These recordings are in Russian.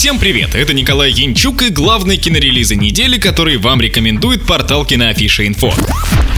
Всем привет, это Николай Янчук и главные кинорелизы недели, которые вам рекомендует портал Киноафиша Инфо.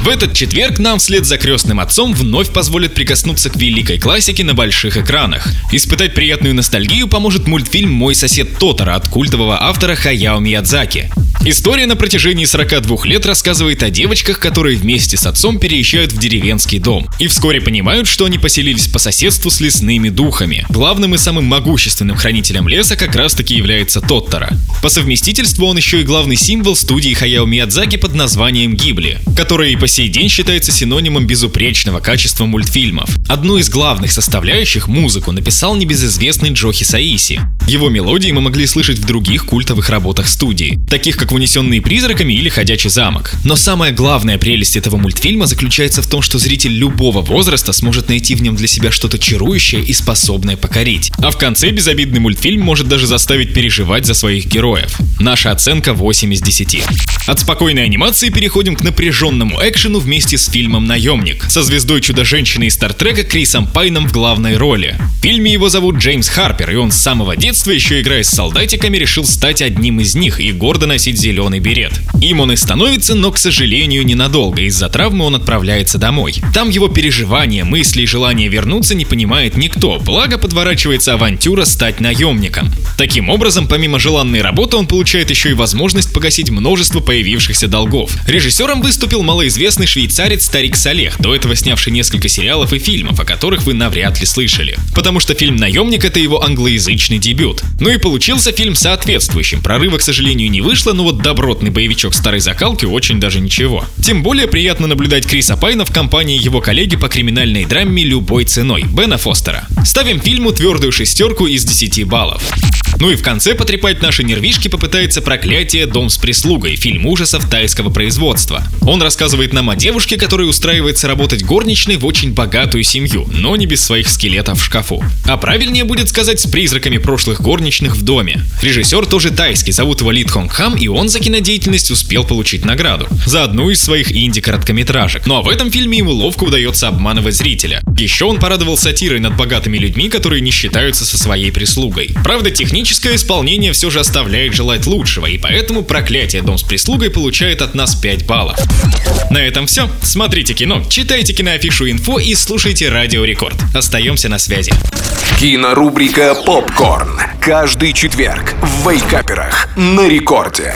В этот четверг нам вслед за крестным отцом вновь позволят прикоснуться к великой классике на больших экранах. Испытать приятную ностальгию поможет мультфильм «Мой сосед Тотара» от культового автора Хаяо Миядзаки. История на протяжении 42 лет рассказывает о девочках, которые вместе с отцом переезжают в деревенский дом. И вскоре понимают, что они поселились по соседству с лесными духами. Главным и самым могущественным хранителем леса как раз таки является Тоттера. По совместительству он еще и главный символ студии Хаяо Миядзаки под названием Гибли, которая и по сей день считается синонимом безупречного качества мультфильмов. Одну из главных составляющих, музыку, написал небезызвестный Джохи Саиси. Его мелодии мы могли слышать в других культовых работах студии, таких как «Унесенные призраками» или «Ходячий замок». Но самая главная прелесть этого мультфильма заключается в том, что зритель любого возраста сможет найти в нем для себя что-то чарующее и способное покорить. А в конце безобидный мультфильм может даже заставить переживать за своих героев. Наша оценка 8 из 10. От спокойной анимации переходим к напряженному экшену вместе с фильмом «Наемник» со звездой Чудо-женщины из Стартрека Крисом Пайном в главной роли. В фильме его зовут Джеймс Харпер, и он с самого детства, еще играя с солдатиками, решил стать одним из них и гордо носить зеленый берет. Им он и становится, но, к сожалению, ненадолго. Из-за травмы он отправляется домой. Там его переживания, мысли и желание вернуться не понимает никто, благо подворачивается авантюра стать наемником. Таким образом, помимо желанной работы, он получает еще и возможность погасить множество появившихся долгов. Режиссером выступил малоизвестный швейцарец Старик Салех, до этого снявший несколько сериалов и фильмов, о которых вы навряд ли слышали. Потому что фильм «Наемник» — это его англоязычный дебют. Ну и получился фильм соответствующим. Прорыва, к сожалению, не вышло, но вот добротный боевичок старой закалки очень даже ничего. Тем более приятно наблюдать Криса Пайна в компании его коллеги по криминальной драме любой ценой, Бена Фостера. Ставим фильму твердую шестерку из 10 баллов. Ну и в конце потрепать наши нервишки попытается «Проклятие. Дом с прислугой» фильм ужасов тайского производства. Он рассказывает нам о девушке, которая устраивается работать горничной в очень богатую семью, но не без своих скелетов в шкафу. А правильнее будет сказать с призраками прошлых горничных в доме. Режиссер тоже тайский, зовут его Лид Хонг Хам, и он за кинодеятельность успел получить награду. За одну из своих инди-короткометражек. Ну а в этом фильме ему ловко удается обманывать зрителя. Еще он порадовал сатирой над богатыми людьми, которые не считаются со своей прислугой. Правда, техническое исполнение все же оставляет желать лучшего, и поэтому проклятие Дом с прислугой получает от нас 5 баллов. На этом все. Смотрите кино, читайте киноафишу инфо и слушайте Радио Рекорд. Остаемся на связи. Кинорубрика «Попкорн». Каждый четверг в Вейкаперах на рекорде.